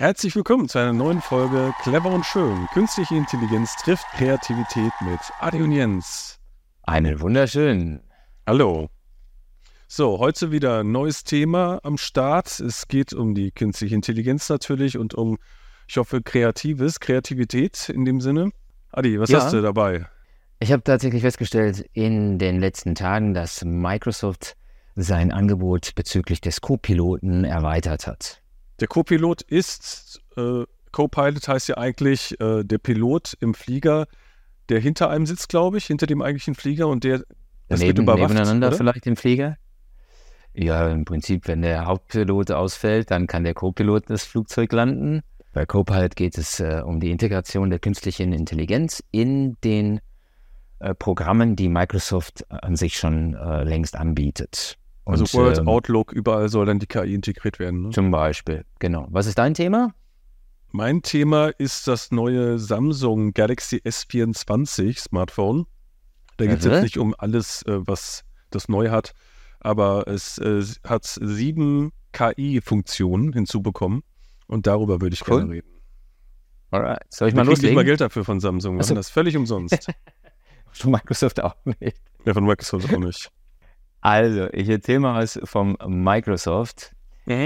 Herzlich willkommen zu einer neuen Folge Clever und Schön. Künstliche Intelligenz trifft Kreativität mit Adi und Jens. Einen wunderschönen. Hallo. So, heute wieder ein neues Thema am Start. Es geht um die künstliche Intelligenz natürlich und um, ich hoffe, Kreatives, Kreativität in dem Sinne. Adi, was Ja. hast du dabei? Ich habe tatsächlich festgestellt in den letzten Tagen, dass Microsoft sein Angebot bezüglich des Co-Piloten erweitert hat. Der Co-Pilot ist, äh, Co-Pilot heißt ja eigentlich äh, der Pilot im Flieger, der hinter einem sitzt, glaube ich, hinter dem eigentlichen Flieger und der das wird Neben, überwacht, nebeneinander oder? vielleicht im Flieger? Ja, im Prinzip, wenn der Hauptpilot ausfällt, dann kann der Co-Pilot das Flugzeug landen. Bei Copilot geht es äh, um die Integration der künstlichen Intelligenz in den äh, Programmen, die Microsoft an sich schon äh, längst anbietet. Also Und, Word, ähm, Outlook, überall soll dann die KI integriert werden. Ne? Zum Beispiel, genau. Was ist dein Thema? Mein Thema ist das neue Samsung Galaxy S24 Smartphone. Da geht es jetzt nicht um alles, äh, was das neu hat, aber es äh, hat sieben KI-Funktionen hinzubekommen und darüber würde ich Cool. gerne reden. Alright. Soll ich mal kriegen nicht mal loslegen? Geld dafür von Samsung, wir Ach so. machen das völlig umsonst. Von Microsoft auch nicht. ja, von Microsoft auch nicht. Also, ich erzähle mal was vom Microsoft.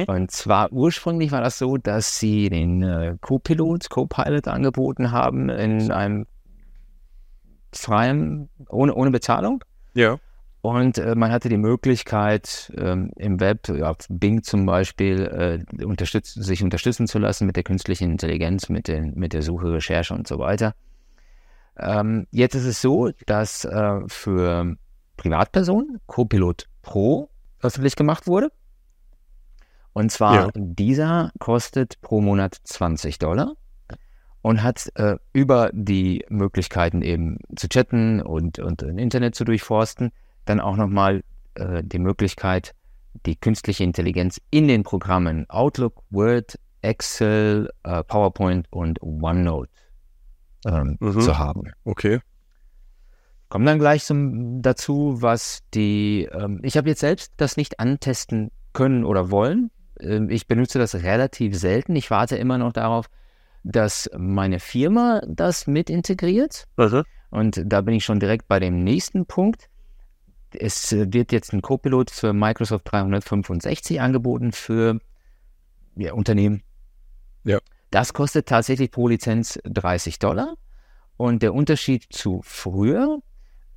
Und zwar ursprünglich war das so, dass sie den äh, Co-Pilot, Co-Pilot angeboten haben in einem freien, ohne, ohne Bezahlung. Ja, Und äh, man hatte die Möglichkeit, ähm, im Web, ja, auf Bing zum Beispiel, äh, unterstütz sich unterstützen zu lassen mit der künstlichen Intelligenz, mit, den, mit der Suche, Recherche und so weiter. Ähm, jetzt ist es so, dass äh, für Privatpersonen Copilot Pro öffentlich gemacht wurde. Und zwar Ja. dieser kostet pro Monat 20 Dollar und hat äh, über die Möglichkeiten eben zu chatten und, und ein Internet zu durchforsten, dann auch nochmal äh, die Möglichkeit, die künstliche Intelligenz in den Programmen Outlook, Word, Excel, äh, PowerPoint und OneNote ähm, Mhm. zu haben. okay. Kommen dann gleich zum, dazu, was die, ähm, ich habe jetzt selbst das nicht antesten können oder wollen. Ähm, ich benutze das relativ selten. Ich warte immer noch darauf, dass meine Firma das mit integriert. Und da bin ich schon direkt bei dem nächsten Punkt. Es äh, wird jetzt ein Copilot für Microsoft 365 angeboten für ja, Unternehmen. Ja. Das kostet tatsächlich pro Lizenz 30 Dollar. Und der Unterschied zu früher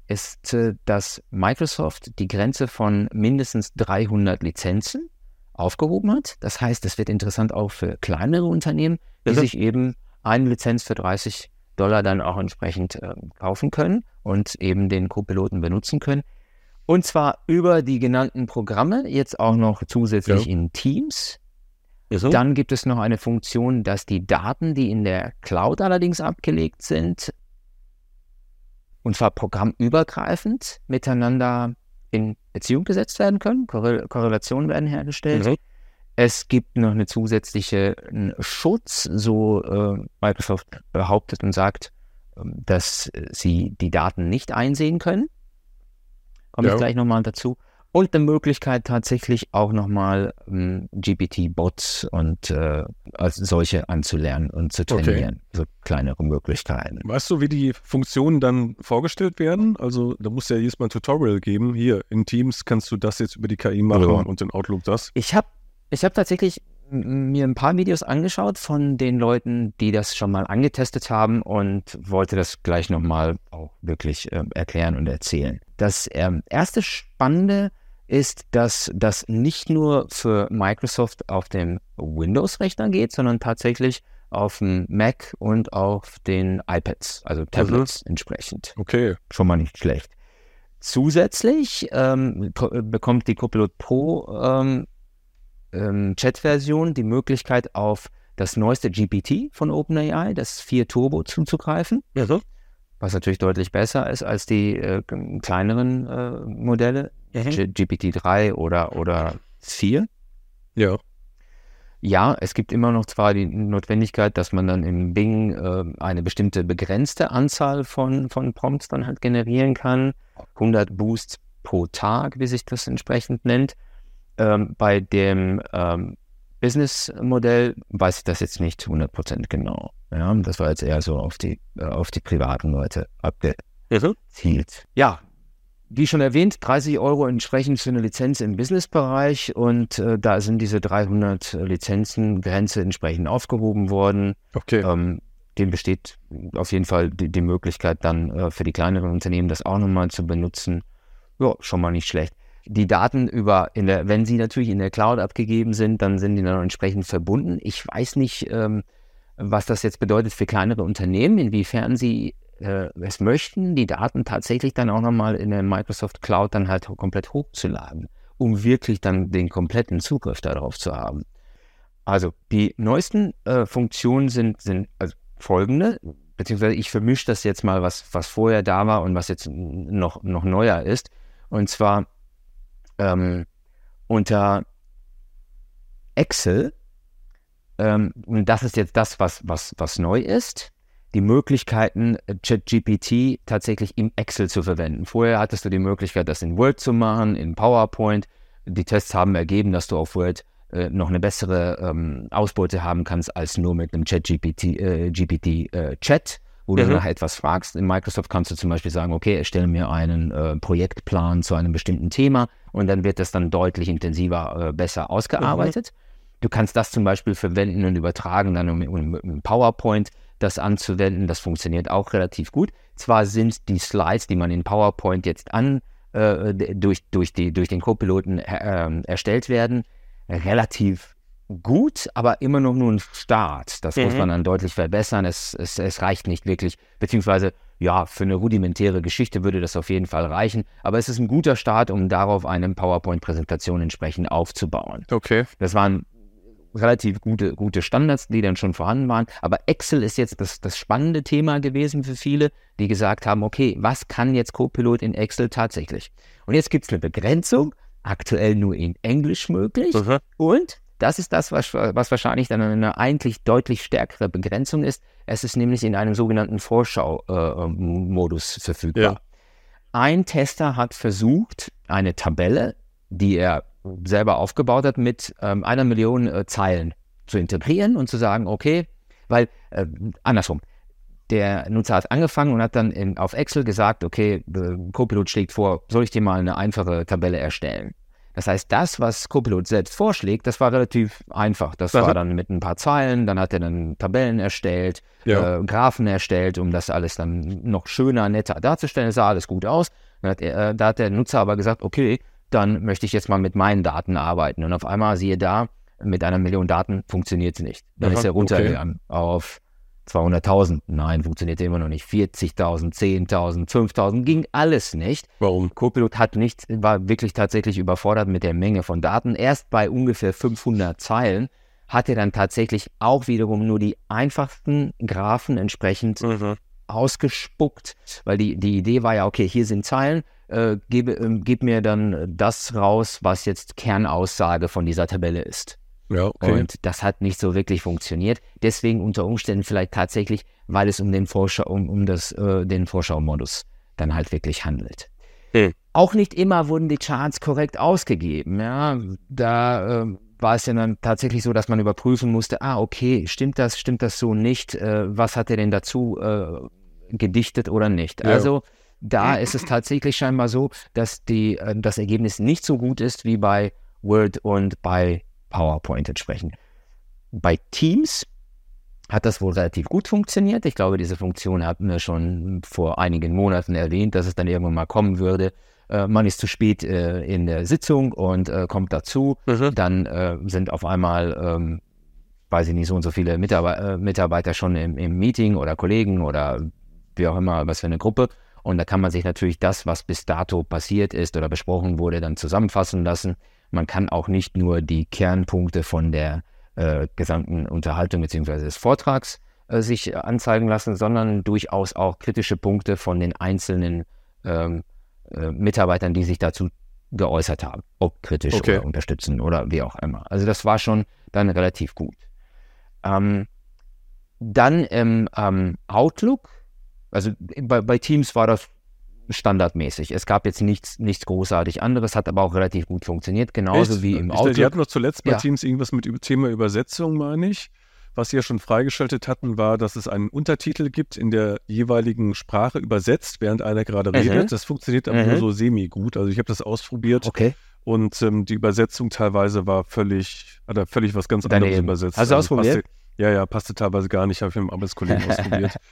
ist, dass Microsoft die Grenze von mindestens 300 Lizenzen aufgehoben hat. Das heißt, es wird interessant auch für kleinere Unternehmen, die Mhm. sich eben eine Lizenz für 30 Dollar dann auch entsprechend äh, kaufen können und eben den Co-Piloten benutzen können. Und zwar über die genannten Programme, jetzt auch noch zusätzlich Ja. in Teams. Mhm. Dann gibt es noch eine Funktion, dass die Daten, die in der Cloud allerdings abgelegt sind, und zwar programmübergreifend miteinander in Beziehung gesetzt werden können. Korrel Korrelationen werden hergestellt. Mhm. Es gibt noch eine zusätzliche Schutz, so äh, Microsoft behauptet und sagt, ähm, dass äh, sie die Daten nicht einsehen können. Komme Ja. ich gleich nochmal dazu. Und eine Möglichkeit tatsächlich auch nochmal ähm, GPT-Bots und äh, als solche anzulernen und zu Okay. trainieren. So kleinere Möglichkeiten. Weißt du, wie die Funktionen dann vorgestellt werden? Also da muss ja jedes Mal ein Tutorial geben. Hier, in Teams kannst du das jetzt über die KI machen Ja. und in Outlook das. Ich habe ich hab tatsächlich mir ein paar Videos angeschaut von den Leuten, die das schon mal angetestet haben und wollte das gleich nochmal auch wirklich ähm, erklären und erzählen. Das ähm, erste Spannende ist, dass das nicht nur für Microsoft auf dem Windows-Rechner geht, sondern tatsächlich auf dem Mac und auf den iPads, also Tablets entsprechend. Okay. schon mal nicht schlecht. Zusätzlich ähm, ko- bekommt die Copilot Pro ähm, ähm, Chat-Version die Möglichkeit, auf das neueste GPT von OpenAI, das 4 Turbo, zuzugreifen, was natürlich deutlich besser ist als die äh, kleineren äh, Modelle, G- GPT-3 oder, oder 4. Ja. Ja, es gibt immer noch zwar die Notwendigkeit, dass man dann im Bing äh, eine bestimmte begrenzte Anzahl von, von Prompts dann halt generieren kann. 100 Boosts pro Tag, wie sich das entsprechend nennt. Ähm, bei dem ähm, Businessmodell weiß ich das jetzt nicht 100% genau. Ja, das war jetzt eher so auf die, äh, auf die privaten Leute abgezielt. Ja, wie schon erwähnt, 30 Euro entsprechend für eine Lizenz im Businessbereich und äh, da sind diese 300 Lizenzen Grenze entsprechend aufgehoben worden. Okay. Ähm, dem besteht auf jeden Fall die, die Möglichkeit, dann äh, für die kleineren Unternehmen das auch nochmal zu benutzen. Ja, schon mal nicht schlecht. Die Daten über, in der, wenn sie natürlich in der Cloud abgegeben sind, dann sind die dann entsprechend verbunden. Ich weiß nicht, ähm, was das jetzt bedeutet für kleinere Unternehmen, inwiefern sie äh, es möchten, die Daten tatsächlich dann auch nochmal in der Microsoft Cloud dann halt komplett hochzuladen, um wirklich dann den kompletten Zugriff darauf zu haben. Also die neuesten äh, Funktionen sind, sind also folgende, beziehungsweise ich vermische das jetzt mal, was, was vorher da war und was jetzt noch, noch neuer ist. Und zwar ähm, unter Excel, ähm, und das ist jetzt das, was, was, was neu ist, die Möglichkeiten, ChatGPT tatsächlich im Excel zu verwenden. Vorher hattest du die Möglichkeit, das in Word zu machen, in PowerPoint. Die Tests haben ergeben, dass du auf Word äh, noch eine bessere ähm, Ausbeute haben kannst als nur mit einem ChatGPT äh, GPT, äh, Chat, wo mhm. du nach etwas fragst. In Microsoft kannst du zum Beispiel sagen, okay, erstelle mir einen äh, Projektplan zu einem bestimmten Thema und dann wird das dann deutlich intensiver, äh, besser ausgearbeitet. Mhm. Du kannst das zum Beispiel verwenden und übertragen, dann um, um PowerPoint das anzuwenden. Das funktioniert auch relativ gut. Zwar sind die Slides, die man in PowerPoint jetzt an äh, durch, durch, die, durch den Co-Piloten äh, erstellt werden, relativ gut, aber immer noch nur ein Start. Das mhm. muss man dann deutlich verbessern. Es, es, es reicht nicht wirklich, beziehungsweise ja, für eine rudimentäre Geschichte würde das auf jeden Fall reichen. Aber es ist ein guter Start, um darauf eine PowerPoint-Präsentation entsprechend aufzubauen. Okay. Das waren relativ gute, gute Standards, die dann schon vorhanden waren. Aber Excel ist jetzt das, das spannende Thema gewesen für viele, die gesagt haben, okay, was kann jetzt Copilot in Excel tatsächlich? Und jetzt gibt es eine Begrenzung, aktuell nur in Englisch möglich. Mhm. Und das ist das, was, was wahrscheinlich dann eine eigentlich deutlich stärkere Begrenzung ist. Es ist nämlich in einem sogenannten Vorschau-Modus äh, verfügbar. Ja. Ein Tester hat versucht, eine Tabelle, die er selber aufgebaut hat, mit ähm, einer Million äh, Zeilen zu integrieren und zu sagen, okay, weil äh, andersrum, der Nutzer hat angefangen und hat dann in, auf Excel gesagt, okay, äh, Copilot schlägt vor, soll ich dir mal eine einfache Tabelle erstellen? Das heißt, das, was Copilot selbst vorschlägt, das war relativ einfach. Das Aha. war dann mit ein paar Zeilen, dann hat er dann Tabellen erstellt, ja. äh, Graphen erstellt, um das alles dann noch schöner, netter darzustellen. Es sah alles gut aus. Hat er, äh, da hat der Nutzer aber gesagt, okay, dann möchte ich jetzt mal mit meinen Daten arbeiten. Und auf einmal siehe da, mit einer Million Daten funktioniert es nicht. Dann Aha, ist er runtergegangen okay. auf 200.000. Nein, funktioniert immer noch nicht. 40.000, 10.000, 5.000, ging alles nicht. Warum? Copilot hat nicht, war wirklich tatsächlich überfordert mit der Menge von Daten. Erst bei ungefähr 500 Zeilen hat er dann tatsächlich auch wiederum nur die einfachsten Graphen entsprechend mhm. ausgespuckt, weil die, die Idee war ja, okay, hier sind Zeilen, äh, gib, äh, gib mir dann das raus, was jetzt Kernaussage von dieser Tabelle ist. Ja, okay. Und das hat nicht so wirklich funktioniert. Deswegen unter Umständen vielleicht tatsächlich, weil es um den Vorschau, um, um das, äh, den Vorschau-Modus dann halt wirklich handelt. Hm. Auch nicht immer wurden die Charts korrekt ausgegeben. Ja, da äh, war es ja dann tatsächlich so, dass man überprüfen musste, ah, okay, stimmt das, stimmt das so nicht? Äh, was hat er denn dazu äh, gedichtet oder nicht? Ja. Also da ist es tatsächlich scheinbar so, dass die, äh, das Ergebnis nicht so gut ist wie bei Word und bei PowerPoint entsprechend. Bei Teams hat das wohl relativ gut funktioniert. Ich glaube, diese Funktion hatten wir schon vor einigen Monaten erwähnt, dass es dann irgendwann mal kommen würde. Äh, man ist zu spät äh, in der Sitzung und äh, kommt dazu. Mhm. Dann äh, sind auf einmal, ähm, weiß ich nicht, so und so viele Mitarbeiter, äh, Mitarbeiter schon im, im, Meeting oder Kollegen oder wie auch immer, was für eine Gruppe. Und da kann man sich natürlich das, was bis dato passiert ist oder besprochen wurde, dann zusammenfassen lassen. Man kann auch nicht nur die Kernpunkte von der äh, gesamten Unterhaltung bzw. des Vortrags äh, sich anzeigen lassen, sondern durchaus auch kritische Punkte von den einzelnen ähm, äh, Mitarbeitern, die sich dazu geäußert haben, ob kritisch okay. oder unterstützen oder wie auch immer. Also das war schon dann relativ gut. Ähm, dann im ähm, Outlook, also bei, bei Teams war das standardmäßig. Es gab jetzt nichts, nichts großartig anderes, hat aber auch relativ gut funktioniert, genauso Echt? wie im Ich, Auto. die hatten noch zuletzt bei Ja. Teams irgendwas mit Thema Übersetzung, meine ich. Was sie ja schon freigeschaltet hatten, war, dass es einen Untertitel gibt in der jeweiligen Sprache übersetzt, während einer gerade Mhm. redet. Das funktioniert aber Mhm. nur so semi-gut. Also ich habe das ausprobiert Okay. und ähm, die Übersetzung teilweise war völlig, hat er völlig was ganz anderes Daneben. übersetzt. Hast du Also ausprobiert? Passte, ja, ja, passte teilweise gar nicht, habe ich mit einem Arbeitskollegen ausprobiert.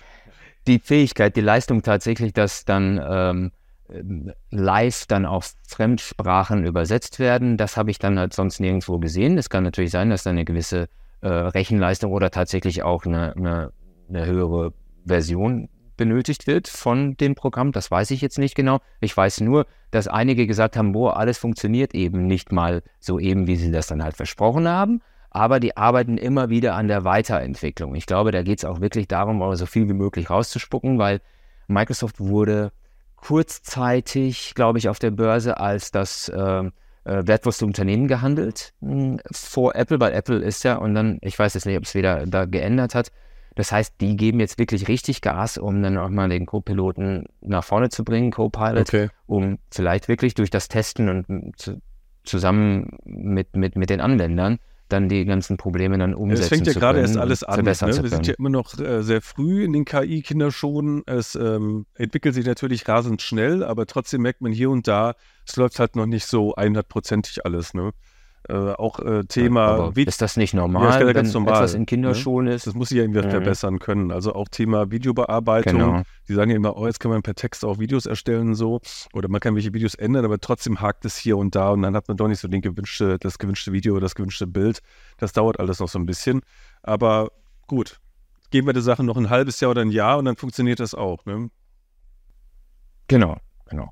die Fähigkeit, die Leistung tatsächlich, dass dann ähm, live dann auf Fremdsprachen übersetzt werden, das habe ich dann halt sonst nirgendwo gesehen. Es kann natürlich sein, dass da eine gewisse äh, Rechenleistung oder tatsächlich auch eine, eine, eine höhere Version benötigt wird von dem Programm. Das weiß ich jetzt nicht genau. Ich weiß nur, dass einige gesagt haben, boah, alles funktioniert eben nicht mal so eben, wie sie das dann halt versprochen haben. Aber die arbeiten immer wieder an der Weiterentwicklung. Ich glaube, da geht es auch wirklich darum, so viel wie möglich rauszuspucken, weil Microsoft wurde kurzzeitig, glaube ich, auf der Börse als das ähm, äh, wertvollste Unternehmen gehandelt mh, vor Apple, weil Apple ist ja, und dann, ich weiß jetzt nicht, ob es wieder da geändert hat. Das heißt, die geben jetzt wirklich richtig Gas, um dann auch mal den Co-Piloten nach vorne zu bringen, Co-Pilot, Okay. um vielleicht wirklich durch das Testen und m, zu, zusammen mit, mit, mit den Anwendern dann die ganzen Probleme dann umsetzen Es fängt ja gerade erst alles an. Ne? Wir sind ja immer noch äh, sehr früh in den KI-Kinderschuhen. Es ähm, entwickelt sich natürlich rasend schnell, aber trotzdem merkt man hier und da, es läuft halt noch nicht so 100%ig alles. Ne? Äh, auch äh, Thema Aber Vid- ist das nicht Ja, normal, ist ja wenn ganz normal, etwas in ne? Kinderschuhen ist? Das muss sich ja irgendwie Mhm. verbessern können. Also auch Thema Videobearbeitung. Genau. Die sagen ja immer, oh, jetzt kann man per Text auch Videos erstellen und so. Oder man kann welche Videos ändern, aber trotzdem hakt es hier und da und dann hat man doch nicht so den gewünschte, das gewünschte Video oder das gewünschte Bild. Das dauert alles noch so ein bisschen. Aber gut, geben wir der Sache noch ein halbes Jahr oder ein Jahr und dann funktioniert das auch. Ne? Genau, genau.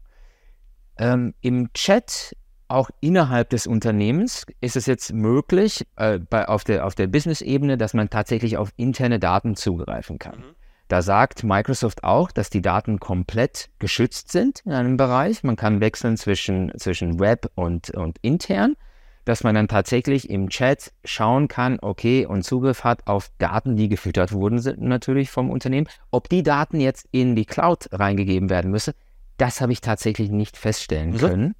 Ähm, Im Chat, auch innerhalb des Unternehmens, ist es jetzt möglich, äh, bei, auf der, auf der Business-Ebene, dass man tatsächlich auf interne Daten zugreifen kann. Mhm. Da sagt Microsoft auch, dass die Daten komplett geschützt sind in einem Bereich. Man kann wechseln zwischen, zwischen Web und, und intern, dass man dann tatsächlich im Chat schauen kann, okay, und Zugriff hat auf Daten, die gefüttert wurden, sind natürlich vom Unternehmen. Ob die Daten jetzt in die Cloud reingegeben werden müssen, das habe ich tatsächlich nicht feststellen Mhm. können.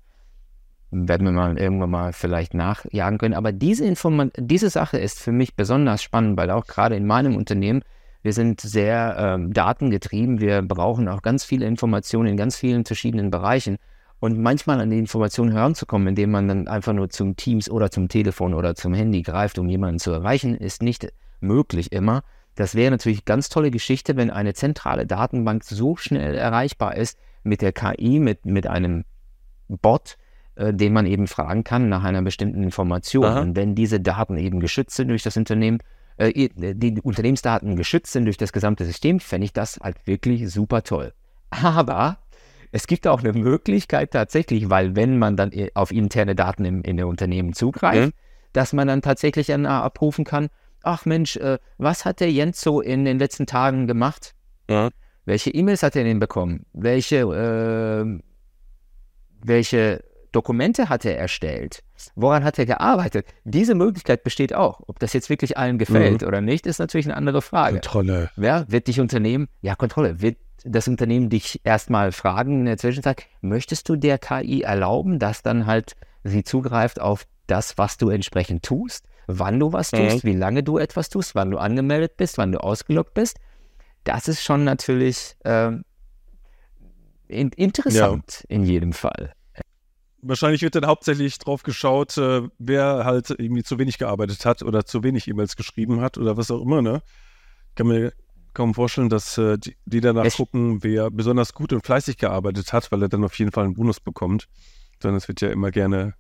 Werden wir mal irgendwann mal vielleicht nachjagen können. Aber diese, Informa diese Sache ist für mich besonders spannend, weil auch gerade in meinem Unternehmen, wir sind sehr ähm, datengetrieben. Wir brauchen auch ganz viele Informationen in ganz vielen verschiedenen Bereichen. Und manchmal an die Informationen heranzukommen, indem man dann einfach nur zum Teams oder zum Telefon oder zum Handy greift, um jemanden zu erreichen, ist nicht möglich immer. Das wäre natürlich ganz tolle Geschichte, wenn eine zentrale Datenbank so schnell erreichbar ist mit der KI, mit, mit einem Bot, äh, den man eben fragen kann nach einer bestimmten Information. Aha. Und wenn diese Daten eben geschützt sind durch das Unternehmen, äh, die Unternehmensdaten geschützt sind durch das gesamte System, fände ich das halt wirklich super toll. Aber es gibt auch eine Möglichkeit tatsächlich, weil wenn man dann i- auf interne Daten im, in der Unternehmen zugreift, Mhm. dass man dann tatsächlich dann äh, abrufen kann, ach Mensch, äh, was hat der Jens so in den letzten Tagen gemacht? Ja. Welche E-Mails hat er denn bekommen? Welche, äh, welche Dokumente hat er erstellt? Woran hat er gearbeitet? Diese Möglichkeit besteht auch. Ob das jetzt wirklich allen gefällt oder nicht, ist natürlich eine andere Frage. Kontrolle. Wer wird dich Unternehmen, ja, Kontrolle, wird das Unternehmen dich erstmal fragen in der Zwischenzeit, möchtest du der KI erlauben, dass dann halt sie zugreift auf das, was du entsprechend tust, wann du was tust, wie lange du etwas tust, wann du angemeldet bist, wann du ausgeloggt bist? Das ist schon natürlich ähm, in, interessant in jedem Fall. Wahrscheinlich wird dann hauptsächlich drauf geschaut, äh, wer halt irgendwie zu wenig gearbeitet hat oder zu wenig E-Mails geschrieben hat oder was auch immer, ne? Kann mir kaum vorstellen, dass äh, die, die danach Es- gucken, wer besonders gut und fleißig gearbeitet hat, weil er dann auf jeden Fall einen Bonus bekommt. Sondern es wird ja immer gerne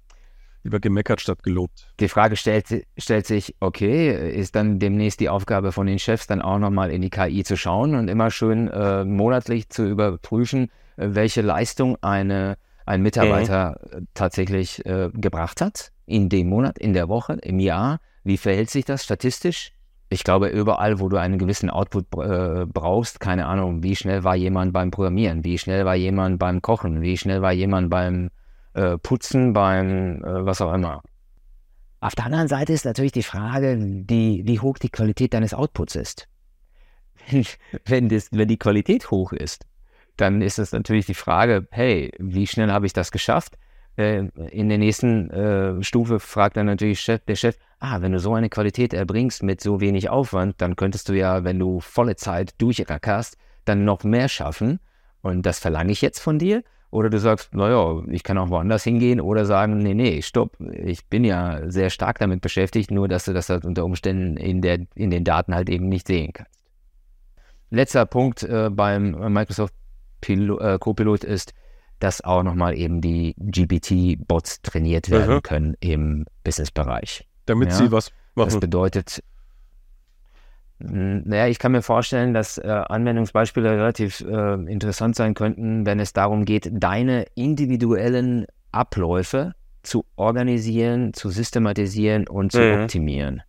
lieber gemeckert statt gelobt. Die Frage stellt, stellt sich, okay, ist dann demnächst die Aufgabe von den Chefs dann auch nochmal in die KI zu schauen und immer schön äh, monatlich zu überprüfen, äh, welche Leistung eine, ein Mitarbeiter äh, tatsächlich äh, gebracht hat in dem Monat, in der Woche, im Jahr. Wie verhält sich das statistisch? Ich glaube, überall, wo du einen gewissen Output äh, brauchst, keine Ahnung, wie schnell war jemand beim Programmieren, wie schnell war jemand beim Kochen, wie schnell war jemand beim äh, Putzen, beim äh, was auch immer. Auf der anderen Seite ist natürlich die Frage, die, wie hoch die Qualität deines Outputs ist. Wenn, das, wenn die Qualität hoch ist, dann ist es natürlich die Frage, hey, wie schnell habe ich das geschafft? Äh, in der nächsten äh, Stufe fragt dann natürlich Chef, der Chef, ah, wenn du so eine Qualität erbringst mit so wenig Aufwand, dann könntest du ja, wenn du volle Zeit durchrackerst, dann noch mehr schaffen. Und das verlange ich jetzt von dir. Oder du sagst, naja, ich kann auch woanders hingehen oder sagen, nee, nee, stopp, ich bin ja sehr stark damit beschäftigt, nur dass du das halt unter Umständen in, der, in den Daten halt eben nicht sehen kannst. Letzter Punkt äh, beim Microsoft Pilo, äh, Copilot ist, dass auch nochmal eben die GPT-Bots trainiert werden mhm. können im Business-Bereich. Damit ja? sie was machen. Das bedeutet, naja, ich kann mir vorstellen, dass äh, Anwendungsbeispiele relativ äh, interessant sein könnten, wenn es darum geht, deine individuellen Abläufe zu organisieren, zu systematisieren und zu mhm. optimieren.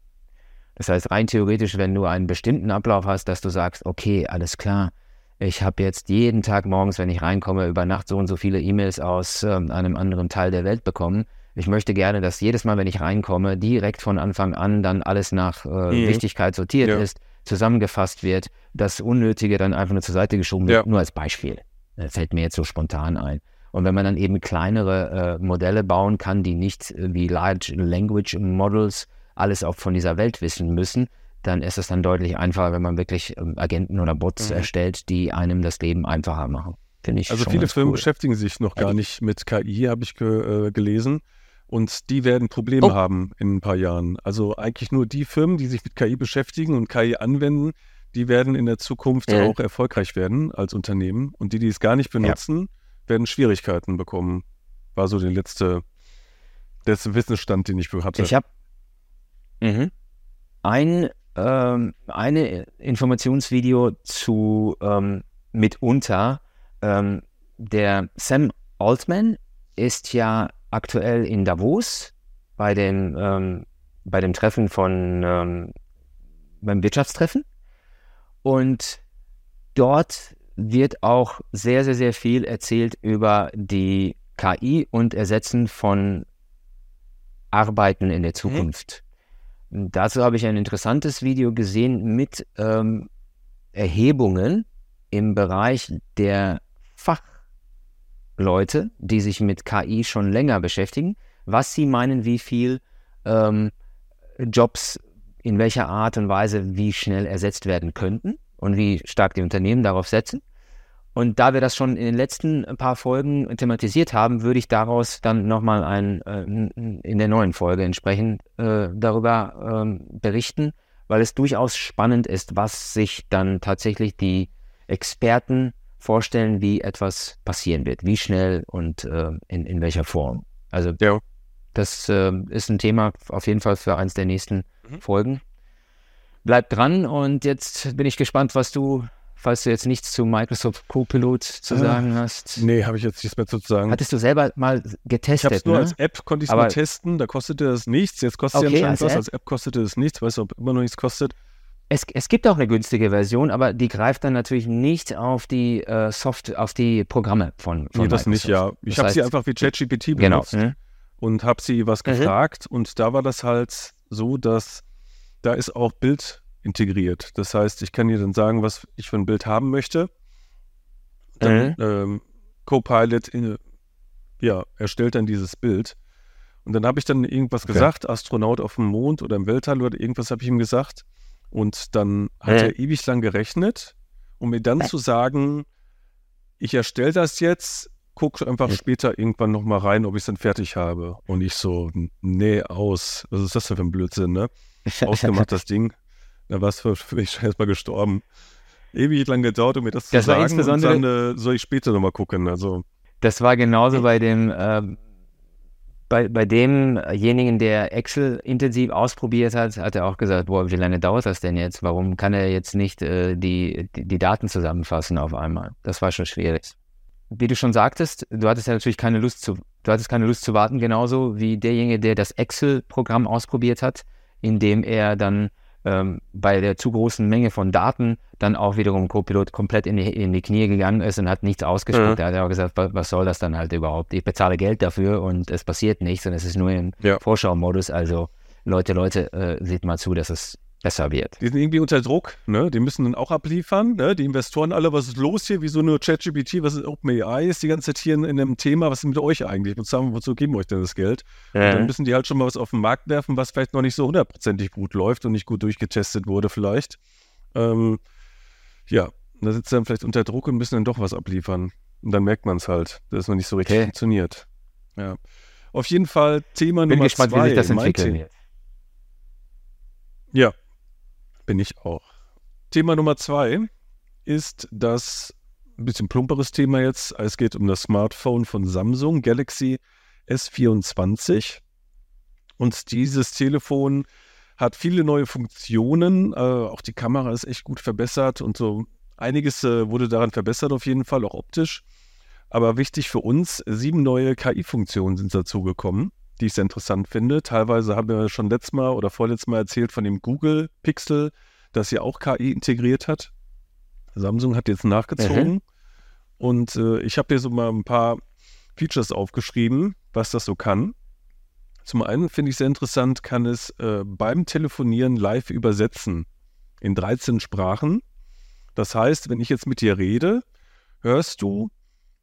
Das heißt, rein theoretisch, wenn du einen bestimmten Ablauf hast, dass du sagst, okay, alles klar, ich habe jetzt jeden Tag morgens, wenn ich reinkomme, über Nacht so und so viele E-Mails aus äh, einem anderen Teil der Welt bekommen. Ich möchte gerne, dass jedes Mal, wenn ich reinkomme, direkt von Anfang an dann alles nach äh, mhm. Wichtigkeit sortiert ja. ist, zusammengefasst wird, das Unnötige dann einfach nur zur Seite geschoben wird. Ja. Nur als Beispiel. Das fällt mir jetzt so spontan ein. Und wenn man dann eben kleinere äh, Modelle bauen kann, die nicht äh, wie Large Language Models alles auch von dieser Welt wissen müssen, dann ist es dann deutlich einfacher, wenn man wirklich ähm, Agenten oder Bots mhm. erstellt, die einem das Leben einfacher machen. Finde ich Also viele Firmen cool. beschäftigen sich noch gar also nicht mit KI, habe ich ge, äh, gelesen. Und die werden Probleme oh. haben in ein paar Jahren. Also eigentlich nur die Firmen, die sich mit KI beschäftigen und KI anwenden, die werden in der Zukunft ja. auch erfolgreich werden als Unternehmen. Und die, die es gar nicht benutzen, ja. werden Schwierigkeiten bekommen. War so der letzte das Wissensstand, den ich hatte. Ich habe mhm. ein ähm, eine Informationsvideo zu ähm, mitunter. Ähm, der Sam Altman ist ja aktuell in Davos bei dem, ähm, bei dem Treffen von ähm, beim Wirtschaftstreffen. Und dort wird auch sehr, sehr, sehr viel erzählt über die KI und Ersetzen von Arbeiten in der mhm. Zukunft. Dazu habe ich ein interessantes Video gesehen mit ähm, Erhebungen im Bereich der Fachleute, die sich mit KI schon länger beschäftigen, was sie meinen, wie viel ähm, Jobs in welcher Art und Weise wie schnell ersetzt werden könnten und wie stark die Unternehmen darauf setzen. Und da wir das schon in den letzten paar Folgen thematisiert haben, würde ich daraus dann nochmal ein, äh, in der neuen Folge entsprechend äh, darüber äh, berichten, weil es durchaus spannend ist, was sich dann tatsächlich die Experten vorstellen, wie etwas passieren wird, wie schnell und äh, in, in welcher Form. Also ja. das äh, ist ein Thema auf jeden Fall für eins der nächsten mhm. Folgen. Bleibt dran und jetzt bin ich gespannt, was du falls du jetzt nichts zu Microsoft Copilot zu ah, sagen hast. Nee, habe ich jetzt nichts mehr zu sagen. Hattest du selber mal getestet? Ich habe nur ne? als App, konnte ich es mal testen, da kostete das nichts. Jetzt kostet okay, es anscheinend als was, App? als App kostete es nichts. Weißt du, ob immer noch nichts kostet? Es, es, gibt auch eine günstige Version, aber die greift dann natürlich nicht auf die äh, Soft, auf die Programme von, von Nee, das Microsoft. nicht, ja. Ich habe sie einfach wie ChatGPT genau, benutzt genau. und habe sie was mhm. gefragt und da war das halt so, dass da ist auch Bild integriert. Das heißt, ich kann dir dann sagen, was ich für ein Bild haben möchte. Dann mhm. ähm, Copilot in, ja, erstellt dann dieses Bild. Und dann habe ich dann irgendwas okay. gesagt, Astronaut auf dem Mond oder im Weltall oder irgendwas habe ich ihm gesagt. Und dann hat mhm. er ewig lang gerechnet, um mir dann zu sagen, ich erstelle das jetzt, guck einfach mhm. später irgendwann nochmal rein, ob ich es dann fertig habe. Und ich so, nee, aus. Was ist das denn für ein Blödsinn, ne? Ausgemacht das Ding. Da war es für, mich erstmal gestorben. Ewig lang gedauert, um mir das, das zu sagen. Insbesondere, und dann äh, soll ich später nochmal gucken. Also. Das war genauso bei dem, äh, bei, bei demjenigen, der Excel intensiv ausprobiert hat, hat er auch gesagt, boah, wie lange dauert das denn jetzt? Warum kann er jetzt nicht äh, die, die, die Daten zusammenfassen auf einmal? Das war schon schwierig. Wie du schon sagtest, du hattest ja natürlich keine Lust zu, du hattest keine Lust zu warten, genauso wie derjenige, der das Excel-Programm ausprobiert hat, indem er dann ähm, bei der zu großen Menge von Daten dann auch wiederum Copilot komplett in die, in die Knie gegangen ist und hat nichts ausgesprochen. Mhm. Er hat auch gesagt, was soll das dann halt überhaupt? Ich bezahle Geld dafür und es passiert nichts und es ist nur im ja. Vorschau-Modus. Also Leute, Leute, äh, seht mal zu, dass es besser wird. Die sind irgendwie unter Druck, ne? Die müssen dann auch abliefern, ne? Die Investoren alle, was ist los hier? Wieso nur ChatGPT? Was ist OpenAI? Ist die ganze Zeit hier in, in einem Thema? Was ist mit euch eigentlich? Wozu, wozu geben wir euch denn das Geld? Und dann müssen die halt schon mal was auf den Markt werfen, was vielleicht noch nicht so hundertprozentig gut läuft und nicht gut durchgetestet wurde, vielleicht. Ähm, ja, da sitzt dann vielleicht unter Druck und müssen dann doch was abliefern. Und dann merkt man es halt, dass es noch nicht so richtig Okay. funktioniert. Ja. Auf jeden Fall Thema Bin Nummer gespannt, zwei. wie sich das wird. Ja, bin ich auch. Thema Nummer zwei ist das ein bisschen plumperes Thema jetzt. Es geht um das Smartphone von Samsung, Galaxy S24. Und dieses Telefon hat viele neue Funktionen. Äh, auch die Kamera ist echt gut verbessert und so einiges äh, wurde daran verbessert auf jeden Fall, auch optisch. Aber wichtig für uns, sieben neue KI-Funktionen sind dazugekommen, die ich sehr interessant finde. Teilweise haben wir schon letztes Mal oder vorletztes Mal erzählt von dem Google Pixel, das ja auch KI integriert hat. Samsung hat jetzt nachgezogen. Und äh, ich habe hier so mal ein paar Features aufgeschrieben, was das so kann. Zum einen finde ich sehr interessant, kann es äh, beim Telefonieren live übersetzen in 13 Sprachen. Das heißt, wenn ich jetzt mit dir rede, hörst du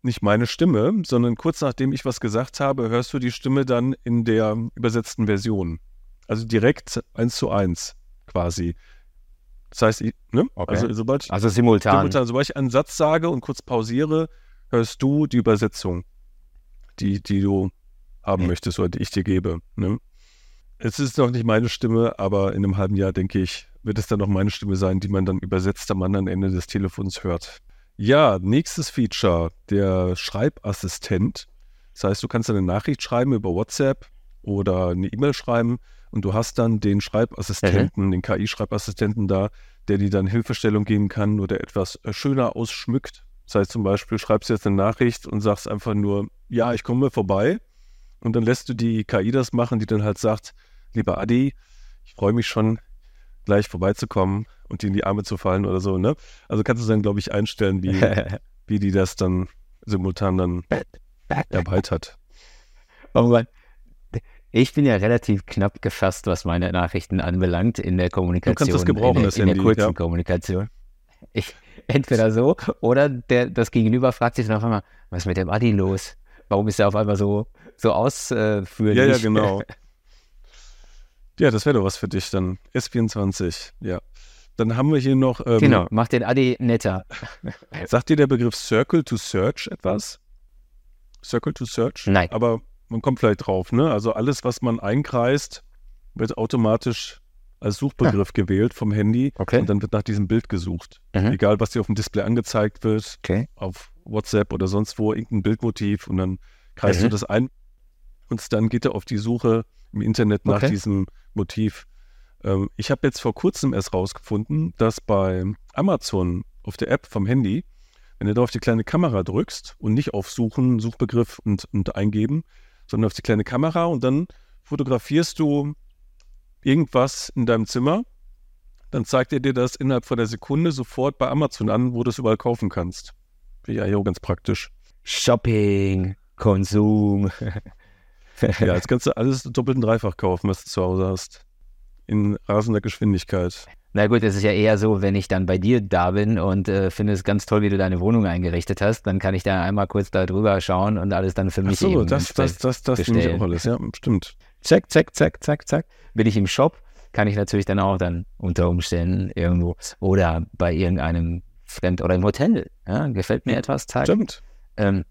nicht meine Stimme, sondern kurz nachdem ich was gesagt habe, hörst du die Stimme dann in der übersetzten Version. Also direkt eins zu eins quasi. Das heißt, ich, ne? Okay. also sobald ich Also simultan. Simultan. Sobald ich einen Satz sage und kurz pausiere, hörst du die Übersetzung, die, die du haben Mhm. möchtest oder die ich dir gebe. Ne? Es ist noch nicht meine Stimme, aber in einem halben Jahr, denke ich, wird es dann noch meine Stimme sein, die man dann übersetzt am anderen Ende des Telefons hört. Ja, nächstes Feature, der Schreibassistent. Das heißt, du kannst eine Nachricht schreiben über WhatsApp oder eine E-Mail schreiben und du hast dann den Schreibassistenten, den KI-Schreibassistenten da, der dir dann Hilfestellung geben kann oder etwas äh, schöner ausschmückt. Das heißt zum Beispiel, schreibst jetzt eine Nachricht und sagst einfach nur, ja, ich komme vorbei. Und dann lässt du die KI das machen, die dann halt sagt, lieber Adi, ich freue mich schon, gleich vorbeizukommen und dir in die Arme zu fallen oder so. Ne? Also kannst du dann, glaube ich, einstellen, wie, wie die das dann simultan dann erweitert. Oh Mann. Ich bin ja relativ knapp gefasst, was meine Nachrichten anbelangt in der Kommunikation. das gebrauchen, in der, das in der Handy, kurzen ja. Kommunikation. Ich, entweder so oder der, das Gegenüber fragt sich dann auf einmal, was ist mit dem Adi los? Warum ist er auf einmal so, so ausführlich? Ja, ja, genau. Ja, das wäre doch was für dich dann. S24, ja. Dann haben wir hier noch, ähm, Genau, macht den Adi netter. sagt dir der Begriff Circle to Search etwas? Circle to Search? Nein. Aber man kommt vielleicht drauf, ne? Also alles, was man einkreist, wird automatisch als Suchbegriff gewählt vom Handy Okay. und dann wird nach diesem Bild gesucht. Mhm. Egal, was dir auf dem Display angezeigt wird, Okay. auf WhatsApp oder sonst wo, irgendein Bildmotiv und dann kreist Mhm. du das ein und dann geht er auf die Suche im Internet nach Okay. diesem Motiv. Ähm, ich habe jetzt vor kurzem erst rausgefunden, dass bei Amazon auf der App vom Handy, wenn du da auf die kleine Kamera drückst und nicht auf Suchen, Suchbegriff und, und eingeben, sondern auf die kleine Kamera und dann fotografierst du irgendwas in deinem Zimmer, dann zeigt er dir das innerhalb von der Sekunde sofort bei Amazon an, wo du es überall kaufen kannst. Finde ich eigentlich auch ganz praktisch. Shopping, Konsum. Ja, jetzt kannst du alles doppelt und dreifach kaufen, was du zu Hause hast. In rasender Geschwindigkeit. Na gut, es ist ja eher so, wenn ich dann bei dir da bin und äh, finde es ganz toll, wie du deine Wohnung eingerichtet hast, dann kann ich da einmal kurz da drüber schauen und alles dann für Ach mich so, eben das, das, das, das nehme ich auch alles. Ja, stimmt. zack, zack, zack, zack, zack. Bin ich im Shop, kann ich natürlich dann auch dann unter Umständen irgendwo oder bei irgendeinem Fremd oder im Hotel. Ja, gefällt mir etwas, zack. Stimmt. Ähm,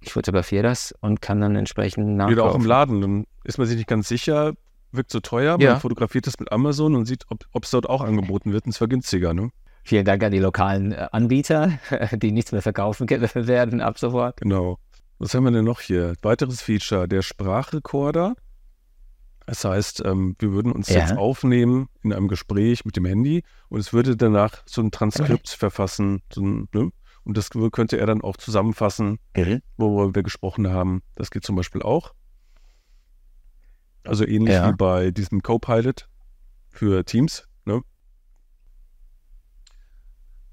ich fotografiere das und kann dann entsprechend nachkaufen. Wieder auch im Laden. Dann ist man sich nicht ganz sicher, wirkt so teuer. Man Ja. fotografiert das mit Amazon und sieht, ob es dort auch angeboten wird. Und es war günstiger, ne? Vielen Dank an die lokalen äh, Anbieter, die nichts mehr verkaufen werden ab sofort. Genau. Was haben wir denn noch hier? Weiteres Feature, der Sprachrekorder. Das heißt, ähm, wir würden uns Ja. jetzt aufnehmen in einem Gespräch mit dem Handy und es würde danach so ein Transkript verfassen. So ein, ne? Und das könnte er dann auch zusammenfassen, worüber wir gesprochen haben. Das geht zum Beispiel auch. Also ähnlich Ja. wie bei diesem Copilot für Teams. Ne?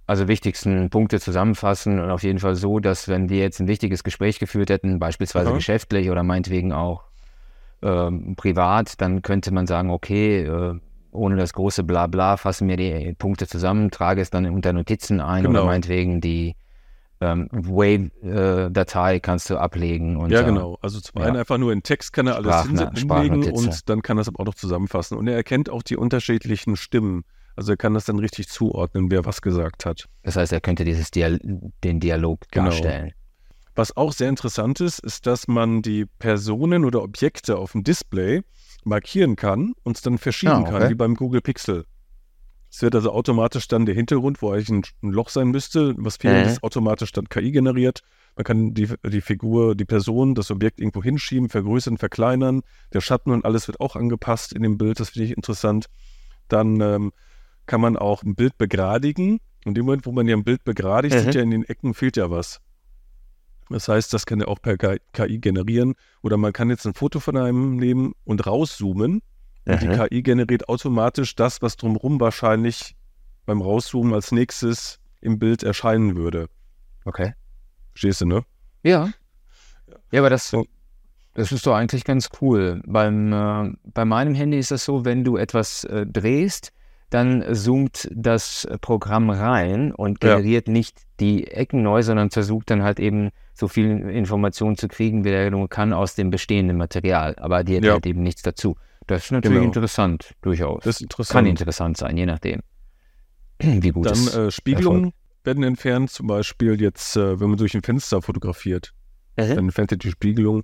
Also wichtigsten Punkte zusammenfassen und auf jeden Fall so, dass wenn wir jetzt ein wichtiges Gespräch geführt hätten, beispielsweise Aha. geschäftlich oder meinetwegen auch ähm, privat, dann könnte man sagen, okay, äh, ohne das große Blabla, fasse mir die Punkte zusammen, trage es dann unter Notizen ein Genau. oder meinetwegen die ähm, Wave-Datei kannst du ablegen. Und, Ja, äh, genau. Also zum ja. einen einfach nur in Text kann er alles hinlegen und dann kann er es aber auch noch zusammenfassen. Und er erkennt auch die unterschiedlichen Stimmen. Also er kann das dann richtig zuordnen, wer was gesagt hat. Das heißt, er könnte dieses Dial den Dialog Genau. darstellen. Was auch sehr interessant ist, ist, dass man die Personen oder Objekte auf dem Display markieren kann und es dann verschieben Ah, okay. kann, wie beim Google Pixel. Es wird also automatisch dann der Hintergrund, wo eigentlich ein, ein Loch sein müsste, was fehlt, Mhm. ist automatisch dann KI generiert. Man kann die, die Figur, die Person, das Objekt irgendwo hinschieben, vergrößern, verkleinern. Der Schatten und alles wird auch angepasst in dem Bild. Das finde ich interessant. Dann ähm, kann man auch ein Bild begradigen. Und dem Moment, wo man ja ein Bild begradigt, Mhm. sieht ja in den Ecken fehlt ja was. Das heißt, das kann er auch per KI generieren. Oder man kann jetzt ein Foto von einem nehmen und rauszoomen. Und die. KI generiert automatisch das, was drumherum wahrscheinlich beim Rauszoomen als nächstes im Bild erscheinen würde. Okay. Verstehst du, ne? Ja. Ja, aber das, So. das ist doch eigentlich ganz cool. Beim, äh, bei meinem Handy ist das so, wenn du etwas äh, drehst, dann zoomt das Programm rein und Ja. generiert nicht die Ecken neu, sondern versucht dann halt eben so viel Information zu kriegen, wie er nur kann aus dem bestehenden Material. Aber die Ja. halt eben nichts dazu. Das ist natürlich Genau. interessant, durchaus. Das ist interessant. Kann interessant sein, je nachdem. Wie gut Dann es äh, Spiegelungen werden entfernt, zum Beispiel jetzt, äh, wenn man durch ein Fenster fotografiert. Mhm. Dann entfernt er die Spiegelung.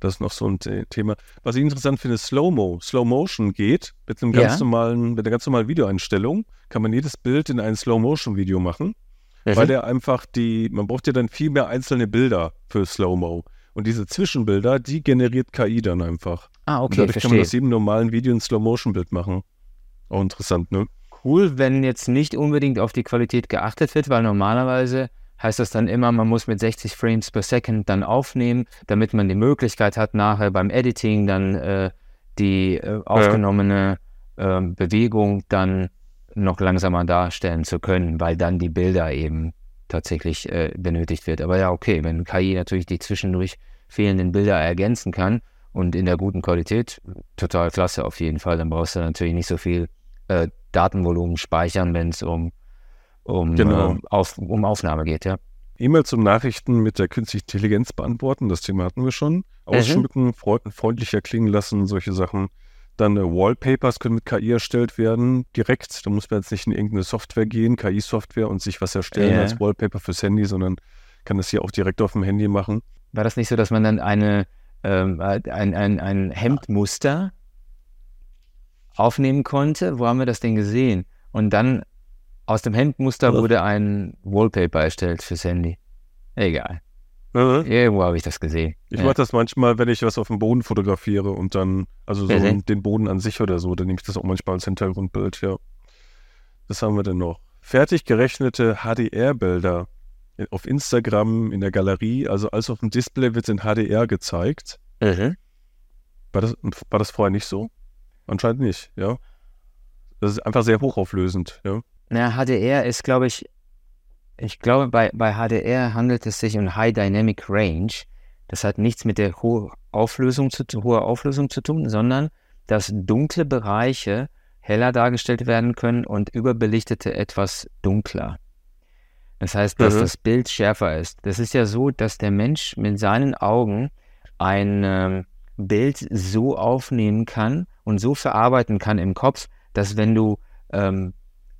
Das ist noch so ein The- Thema. Was ich interessant finde, Slow-Mo. Slow Motion geht mit einem ganz Ja. normalen, mit einer ganz normalen Videoeinstellung, kann man jedes Bild in ein Slow-Motion-Video machen, Mhm. weil der einfach die, man braucht ja dann viel mehr einzelne Bilder für Slow-Mo. Und diese Zwischenbilder, die generiert KI dann einfach. Ah, Und okay, dadurch kann man verstehe. aus jedem normalen Video ein Slow-Motion-Bild machen. Auch interessant, ne? cool, wenn jetzt nicht unbedingt auf die Qualität geachtet wird, weil normalerweise heißt das dann immer, man muss mit 60 Frames per Second dann aufnehmen, damit man die Möglichkeit hat, nachher beim Editing dann äh, die äh, aufgenommene äh, Bewegung dann noch langsamer darstellen zu können, weil dann die Bilder eben tatsächlich äh, benötigt wird. Aber ja, okay, wenn KI natürlich die zwischendurch fehlenden Bilder ergänzen kann und in der guten Qualität, total klasse auf jeden Fall, dann brauchst du natürlich nicht so viel äh, Datenvolumen speichern, wenn es um, um, Genau. äh, auf, um Aufnahme geht, ja. E-Mails und Nachrichten mit der künstlichen Intelligenz beantworten, das Thema hatten wir schon. Ausschmücken, freu freundlicher klingen lassen, solche Sachen. Dann äh, Wallpapers können mit KI erstellt werden, direkt. Da muss man jetzt nicht in irgendeine Software gehen, KI-Software und sich was erstellen Ja. als Wallpaper fürs Handy, sondern kann das hier auch direkt auf dem Handy machen. War das nicht so, dass man dann eine, ähm, äh, ein, ein, ein Hemdmuster aufnehmen konnte? Wo haben wir das denn gesehen? Und dann aus dem Hemdmuster wurde ein Wallpaper erstellt fürs Handy. Egal. Irgendwo habe ich das gesehen. Ich ja. mache das manchmal, wenn ich was auf dem Boden fotografiere und dann, also so Mhm. den Boden an sich oder so, dann nehme ich das auch manchmal als Hintergrundbild, ja. Was haben wir denn noch? Fertig gerechnete HDR-Bilder auf Instagram, in der Galerie, also alles auf dem Display wird in HDR gezeigt. Mhm. War das, war das vorher nicht so? Anscheinend nicht, ja. Das ist einfach sehr hochauflösend, ja. Na, HDR ist, glaube ich, ich glaube, bei, bei HDR handelt es sich um High Dynamic Range. Das hat nichts mit der hohen Auflösung zu, hoher Auflösung zu tun, sondern dass dunkle Bereiche heller dargestellt werden können und überbelichtete etwas dunkler. Das heißt, dass Mhm. das Bild schärfer ist. Das ist ja so, dass der Mensch mit seinen Augen ein ähm, Bild so aufnehmen kann und so verarbeiten kann im Kopf, dass wenn du ähm,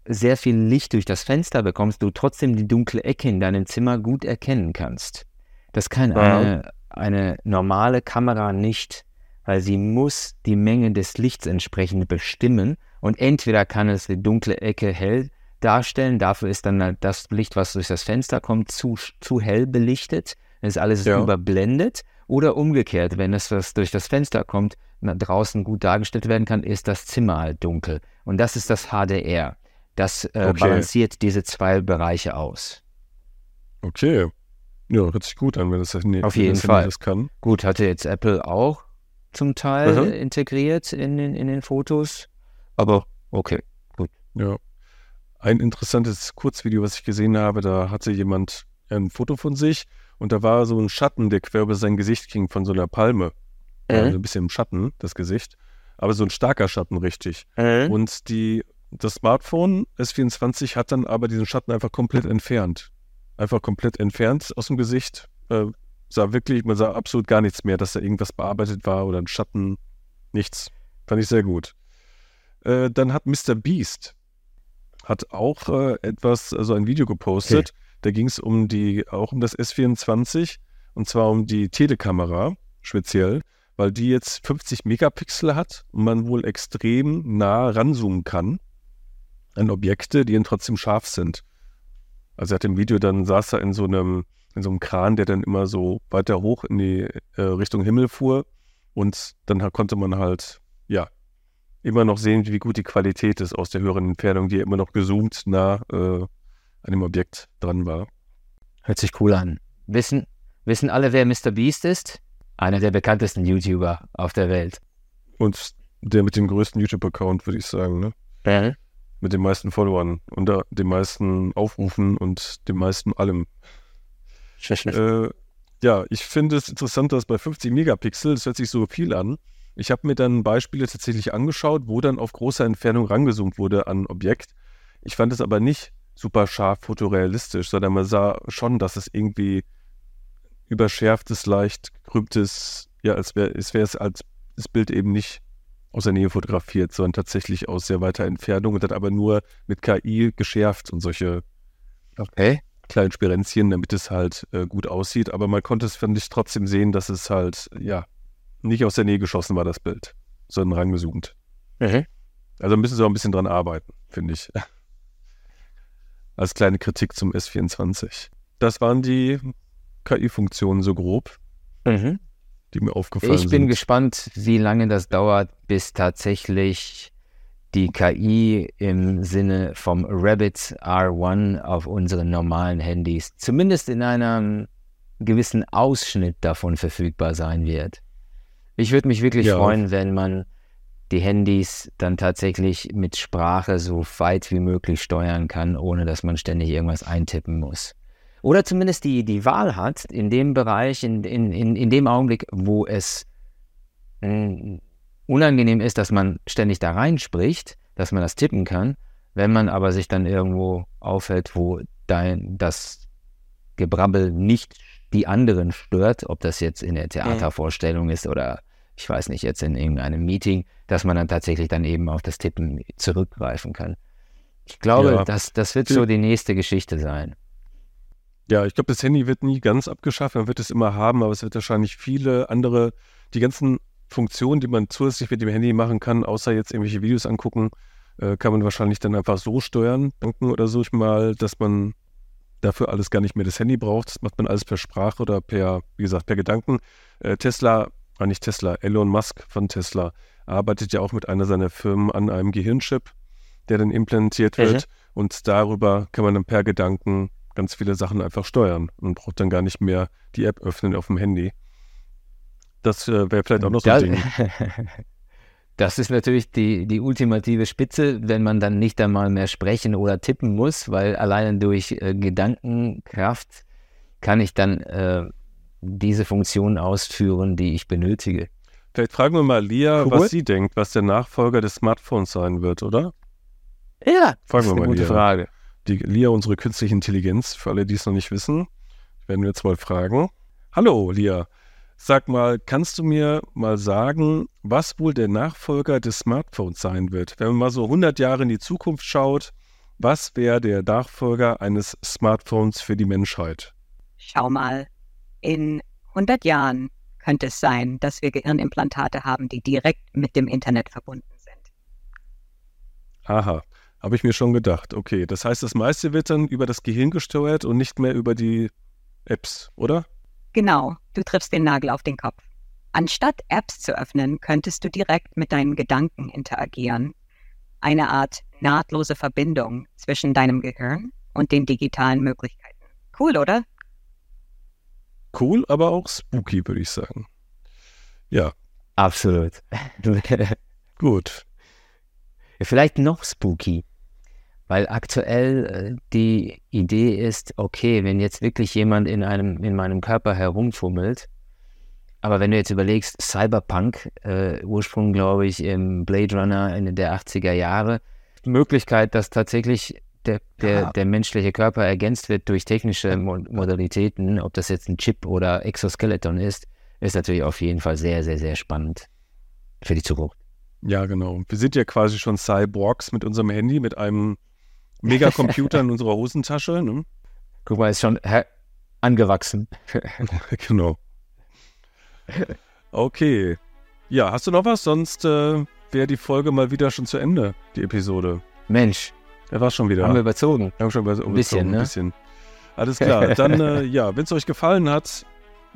sehr viel Licht durch das Fenster bekommst, du trotzdem die dunkle Ecke in deinem Zimmer gut erkennen kannst. Das kann Ja. eine, eine normale Kamera nicht, weil sie muss die Menge des Lichts entsprechend bestimmen und entweder kann es die dunkle Ecke hell darstellen, dafür ist dann halt das Licht, was durch das Fenster kommt, zu, zu hell belichtet, dann ist alles Ja. überblendet oder umgekehrt, wenn es was durch das Fenster kommt, draußen gut dargestellt werden kann, ist das Zimmer halt dunkel. Und das ist das HDR. Das äh, Okay. balanciert diese zwei Bereiche aus. Okay. Ja, hört sich gut an, wenn das, nee, Auf jeden das Fall. das kann. Gut, hatte jetzt Apple auch zum Teil Mhm. äh, integriert in den, in den Fotos. Aber okay. Ja. Ein interessantes Kurzvideo, was ich gesehen habe, da hatte jemand ein Foto von sich und da war so ein Schatten, der quer über sein Gesicht ging von so einer Palme. Mhm. Also ein bisschen im Schatten, das Gesicht. aber so ein starker Schatten richtig. Mhm. Und die, das Smartphone S24 hat dann aber diesen Schatten einfach komplett entfernt. Einfach komplett entfernt aus dem Gesicht. Äh, sah wirklich, man sah absolut gar nichts mehr, dass da irgendwas bearbeitet war oder ein Schatten. Nichts. Fand ich sehr gut. Äh, dann hat Mr. Beast hat auch äh, etwas, also ein Video gepostet. Okay. Da ging es um die, auch um das S24 und zwar um die Telekamera speziell, weil die jetzt 50 Megapixel hat und man wohl extrem nah ranzoomen kann an Objekte, die dann trotzdem scharf sind. Also er hat im Video dann saß er in so einem in so einem Kran, der dann immer so weiter hoch in die äh, Richtung Himmel fuhr und dann konnte man halt ja immer noch sehen, wie gut die Qualität ist aus der höheren Entfernung, die immer noch gezoomt nah äh, an dem Objekt dran war. Hört sich cool an. Wissen, wissen alle, wer Mr. Beast ist? Einer der bekanntesten YouTuber auf der Welt. Und der mit dem größten YouTube-Account, würde ich sagen, ne? Ja. Mit den meisten Followern und den meisten Aufrufen und dem meisten allem. äh, ja, ich finde es interessant, dass bei 50 Megapixel, das hört sich so viel an. Ich habe mir dann Beispiele tatsächlich angeschaut, wo dann auf großer Entfernung rangezoomt wurde an Objekt. Ich fand es aber nicht super scharf fotorealistisch, sondern man sah schon, dass es irgendwie überschärftes, leicht gekrümmtes, ja, als wäre es wäre es als das Bild eben nicht aus der Nähe fotografiert, sondern tatsächlich aus sehr weiter Entfernung und dann aber nur mit KI geschärft und solche okay. kleinen Sperenzchen, damit es halt äh, gut aussieht. Aber man konnte es, finde ich, trotzdem sehen, dass es halt, ja, nicht aus der Nähe geschossen war, das Bild, sondern rangezoomt. Mhm. Also müssen sie auch ein bisschen dran arbeiten, finde ich. Als kleine Kritik zum S24. Das waren die KI-Funktionen so grob, mhm. Die mir aufgefallen sind. Ich bin sind. gespannt, wie lange das dauert, bis tatsächlich die KI im Sinne vom Rabbit R1 auf unseren normalen Handys zumindest in einem gewissen Ausschnitt davon verfügbar sein wird. Ich würde mich wirklich ja. freuen, wenn man die Handys dann tatsächlich mit Sprache so weit wie möglich steuern kann, ohne dass man ständig irgendwas eintippen muss. Oder zumindest die, die Wahl hat, in dem Bereich, in, in, in, in dem Augenblick, wo es mh, hm, unangenehm ist, dass man ständig da reinspricht, dass man das tippen kann. Wenn man aber sich dann irgendwo aufhält, wo dein, das Gebrabbel nicht die anderen stört, ob das jetzt in der Theatervorstellung ist oder ich weiß nicht, jetzt in irgendeinem Meeting, dass man dann tatsächlich dann eben auf das Tippen zurückgreifen kann. Ich glaube, ja. das, das wird so die nächste Geschichte sein. Ja, ich glaube, das Handy wird nie ganz abgeschafft, man wird es immer haben, aber es wird wahrscheinlich viele andere, die ganzen Funktionen, die man zusätzlich mit dem Handy machen kann, außer jetzt irgendwelche Videos angucken, äh, kann man wahrscheinlich dann einfach so steuern, denken oder so mal, dass man dafür alles gar nicht mehr das Handy braucht. Das macht man alles per Sprache oder per, wie gesagt, per Gedanken. Äh, Tesla war nicht Tesla, Elon Musk von Tesla arbeitet ja auch mit einer seiner Firmen an einem Gehirnchip, der dann implantiert wird. Mhm. Und darüber kann man dann per Gedanken ganz viele Sachen einfach steuern und braucht dann gar nicht mehr die App öffnen auf dem Handy. Das äh, wäre vielleicht auch noch so ein Ding. Das ist natürlich die, die ultimative Spitze, wenn man dann nicht einmal mehr sprechen oder tippen muss, weil alleine durch äh, Gedankenkraft kann ich dann äh, diese Funktion ausführen, die ich benötige. Vielleicht fragen wir mal Lia, cool. was sie denkt, was der Nachfolger des Smartphones sein wird, oder? Ja, fragen das ist wir eine mal gute Lia. Frage. Die Lia, unsere künstliche Intelligenz, für alle, die es noch nicht wissen, werden wir jetzt mal fragen. Hallo, Lia. Sag mal, kannst du mir mal sagen, was wohl der Nachfolger des Smartphones sein wird? Wenn man mal so 100 Jahre in die Zukunft schaut, was wäre der Nachfolger eines Smartphones für die Menschheit? Schau mal, in 100 Jahren könnte es sein, dass wir Gehirnimplantate haben, die direkt mit dem Internet verbunden sind. Aha, habe ich mir schon gedacht. Okay, das heißt, das meiste wird dann über das Gehirn gesteuert und nicht mehr über die Apps, oder? Genau, du triffst den Nagel auf den Kopf. Anstatt Apps zu öffnen, könntest du direkt mit deinen Gedanken interagieren. Eine Art nahtlose Verbindung zwischen deinem Gehirn und den digitalen Möglichkeiten. Cool, oder? cool, aber auch spooky, würde ich sagen. Ja. Absolut. Gut. Vielleicht noch spooky, weil aktuell äh, die Idee ist, okay, wenn jetzt wirklich jemand in einem in meinem Körper herumfummelt, Aber wenn du jetzt überlegst, Cyberpunk, äh, Ursprung glaube ich im Blade Runner Ende der 80er Jahre, die Möglichkeit, dass tatsächlich der, der, Ja. der menschliche Körper ergänzt wird durch technische Mo Modalitäten, ob das jetzt ein Chip oder Exoskeleton ist, ist natürlich auf jeden Fall sehr, sehr, sehr spannend für die Zukunft. Ja, genau. Wir sind ja quasi schon Cyborgs mit unserem Handy, mit einem Megacomputer in unserer Hosentasche. Ne? Guck mal, ist schon angewachsen. genau. Okay. Ja, hast du noch was? Sonst äh, wäre die Folge mal wieder schon zu Ende, die Episode. Mensch, Er war schon wieder. haben wir überzogen. Wir haben schon ein bisschen, ne? Ein bisschen. Alles klar. Dann, äh, ja, wenn es euch gefallen hat,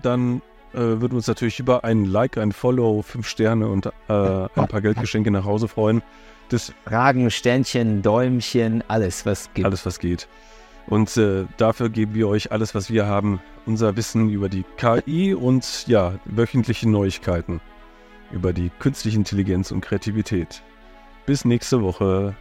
dann äh, würden wir uns natürlich über ein Like, ein Follow, fünf Sterne und äh, ein paar Geldgeschenke nach Hause freuen. Das Fragen, Sternchen, Däumchen, alles, was gibt. alles, was geht. Und äh, dafür geben wir euch alles, was wir haben, unser Wissen über die KI und ja, wöchentliche Neuigkeiten über die künstliche Intelligenz und Kreativität. Bis nächste Woche.